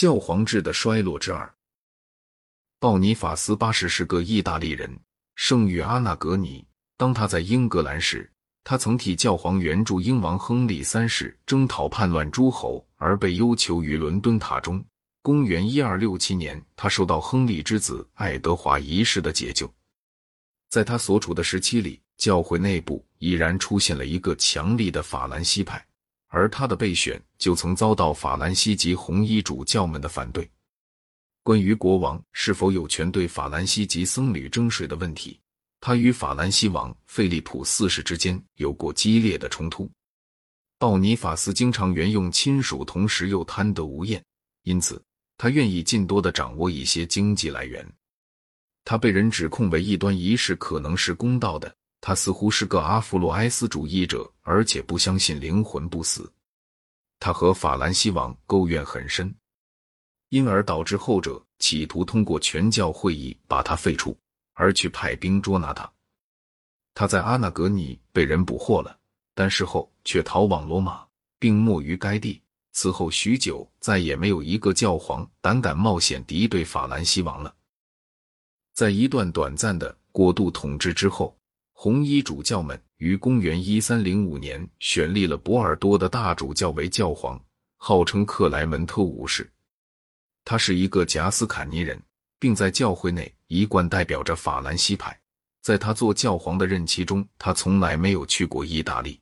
教皇制的衰落之二。鲍尼法斯八世是个意大利人，生于阿纳格尼。当他在英格兰时，他曾替教皇援助英王亨利三世征讨叛乱诸侯，而被幽囚于伦敦塔中。公元一二六七年，他受到亨利之子爱德华一世的解救。在他所处的时期里，教会内部已然出现了一个强力的法兰西派，而他的备选就曾遭到法兰西及红衣主教们的反对。关于国王是否有权对法兰西及僧侣征税的问题，他与法兰西王费利普四世之间有过激烈的冲突。鲍尼法斯经常援用亲属，同时又贪得无厌，因此。他愿意尽多的掌握一些经济来源。他被人指控为异端仪式可能是公道的。他似乎是个阿弗洛埃斯主义者，而且不相信灵魂不死。他和法兰西王勾怨很深，因而导致后者企图通过全教会议把他废除，而去派兵捉拿他。他在阿纳格尼被人捕获了，但事后却逃往罗马，并没于该地。此后许久，再也没有一个教皇胆敢冒险敌对法兰西王了。在一段短暂的过渡统治之后，红衣主教们于公元一三零五年选立了博尔多的大主教为教皇，号称克莱门特五世。他是一个贾斯坎尼人，并在教会内一贯代表着法兰西派。在他做教皇的任期中，他从来没有去过意大利。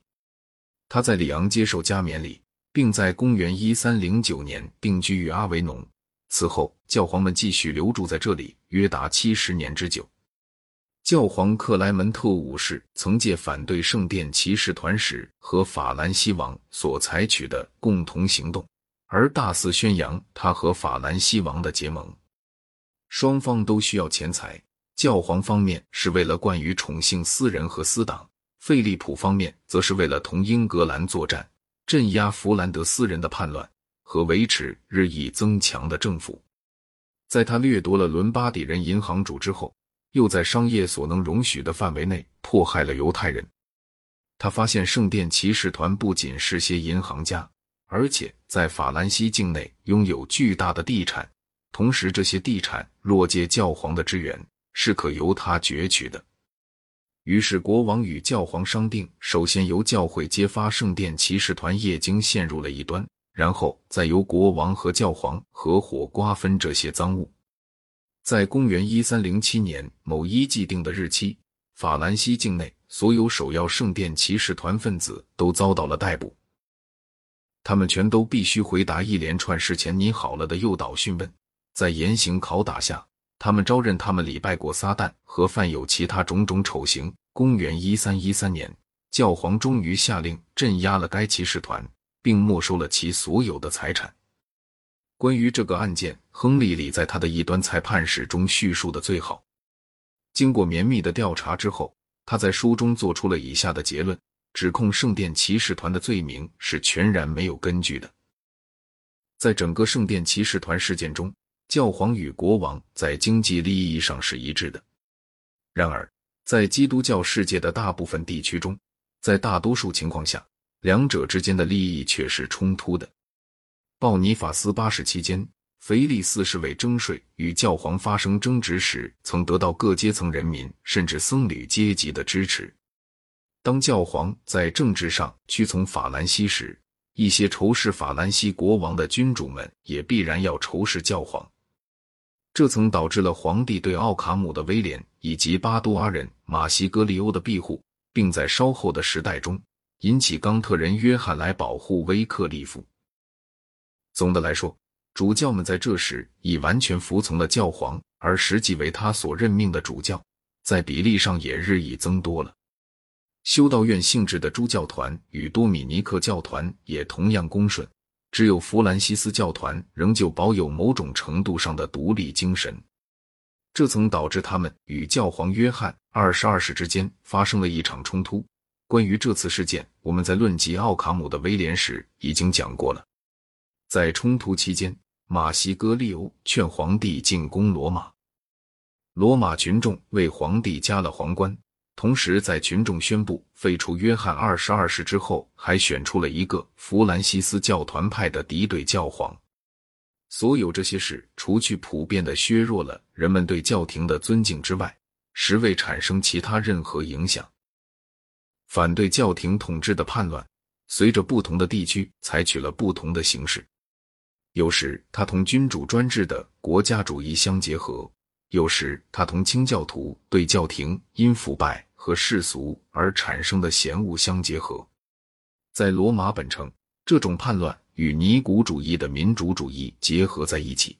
他在里昂接受加冕礼。并在公元一三零九年定居于阿维农。此后，教皇们继续留住在这里，约达七十年之久。教皇克莱门特五世曾借反对圣殿骑士团时和法兰西王所采取的共同行动，而大肆宣扬他和法兰西王的结盟。双方都需要钱财。教皇方面是为了惯于宠幸私人和私党，费利普方面则是为了同英格兰作战。镇压弗兰德斯人的叛乱和维持日益增强的政府，在他掠夺了伦巴底人银行主之后，又在商业所能容许的范围内迫害了犹太人。他发现圣殿骑士团不仅是些银行家，而且在法兰西境内拥有巨大的地产，同时这些地产若借教皇的支援，是可由他攫取的。于是，国王与教皇商定，首先由教会揭发圣殿骑士团业经陷入了一端，然后再由国王和教皇合伙瓜分这些赃物。在公元一三零七年某一既定的日期，法兰西境内所有首要圣殿骑士团分子都遭到了逮捕，他们全都必须回答一连串事前拟好了的诱导讯问，在严刑拷打下。他们招认他们礼拜过撒旦和犯有其他种种丑行。公元一三一三年，教皇终于下令镇压了该骑士团，并没收了其所有的财产。关于这个案件，亨利里在他的一端裁判史中叙述的最好。经过绵密的调查之后，他在书中做出了以下的结论：指控圣殿骑士团的罪名是全然没有根据的。在整个圣殿骑士团事件中，教皇与国王在经济利益上是一致的，然而在基督教世界的大部分地区中，在大多数情况下，两者之间的利益却是冲突的。鲍尼法斯八世期间，腓力四世为征税与教皇发生争执时，曾得到各阶层人民甚至僧侣阶级的支持。当教皇在政治上屈从法兰西时，一些仇视法兰西国王的君主们也必然要仇视教皇。这曾导致了皇帝对奥卡姆的威廉以及巴多阿人马西格利欧的庇护，并在稍后的时代中引起冈特人约翰来保护威克利夫。总的来说，主教们在这时已完全服从了教皇，而实际为他所任命的主教，在比例上也日益增多了。修道院性质的诸教团与多米尼克教团也同样恭顺。只有弗兰西斯教团仍旧保有某种程度上的独立精神，这曾导致他们与教皇约翰二十二世之间发生了一场冲突。关于这次事件，我们在论及奥卡姆的威廉时已经讲过了。在冲突期间，马西戈利欧劝皇帝进攻罗马，罗马群众为皇帝加了皇冠。同时，在群众宣布废除约翰二十二世之后，还选出了一个弗兰西斯教团派的敌对教皇。所有这些事，除去普遍的削弱了人们对教廷的尊敬之外，实未产生其他任何影响。反对教廷统治的叛乱，随着不同的地区采取了不同的形式。有时，它同君主专制的国家主义相结合；有时，它同清教徒对教廷因腐败和世俗而产生的嫌恶相结合。在罗马本城，这种叛乱与尼古主义的民主主义结合在一起。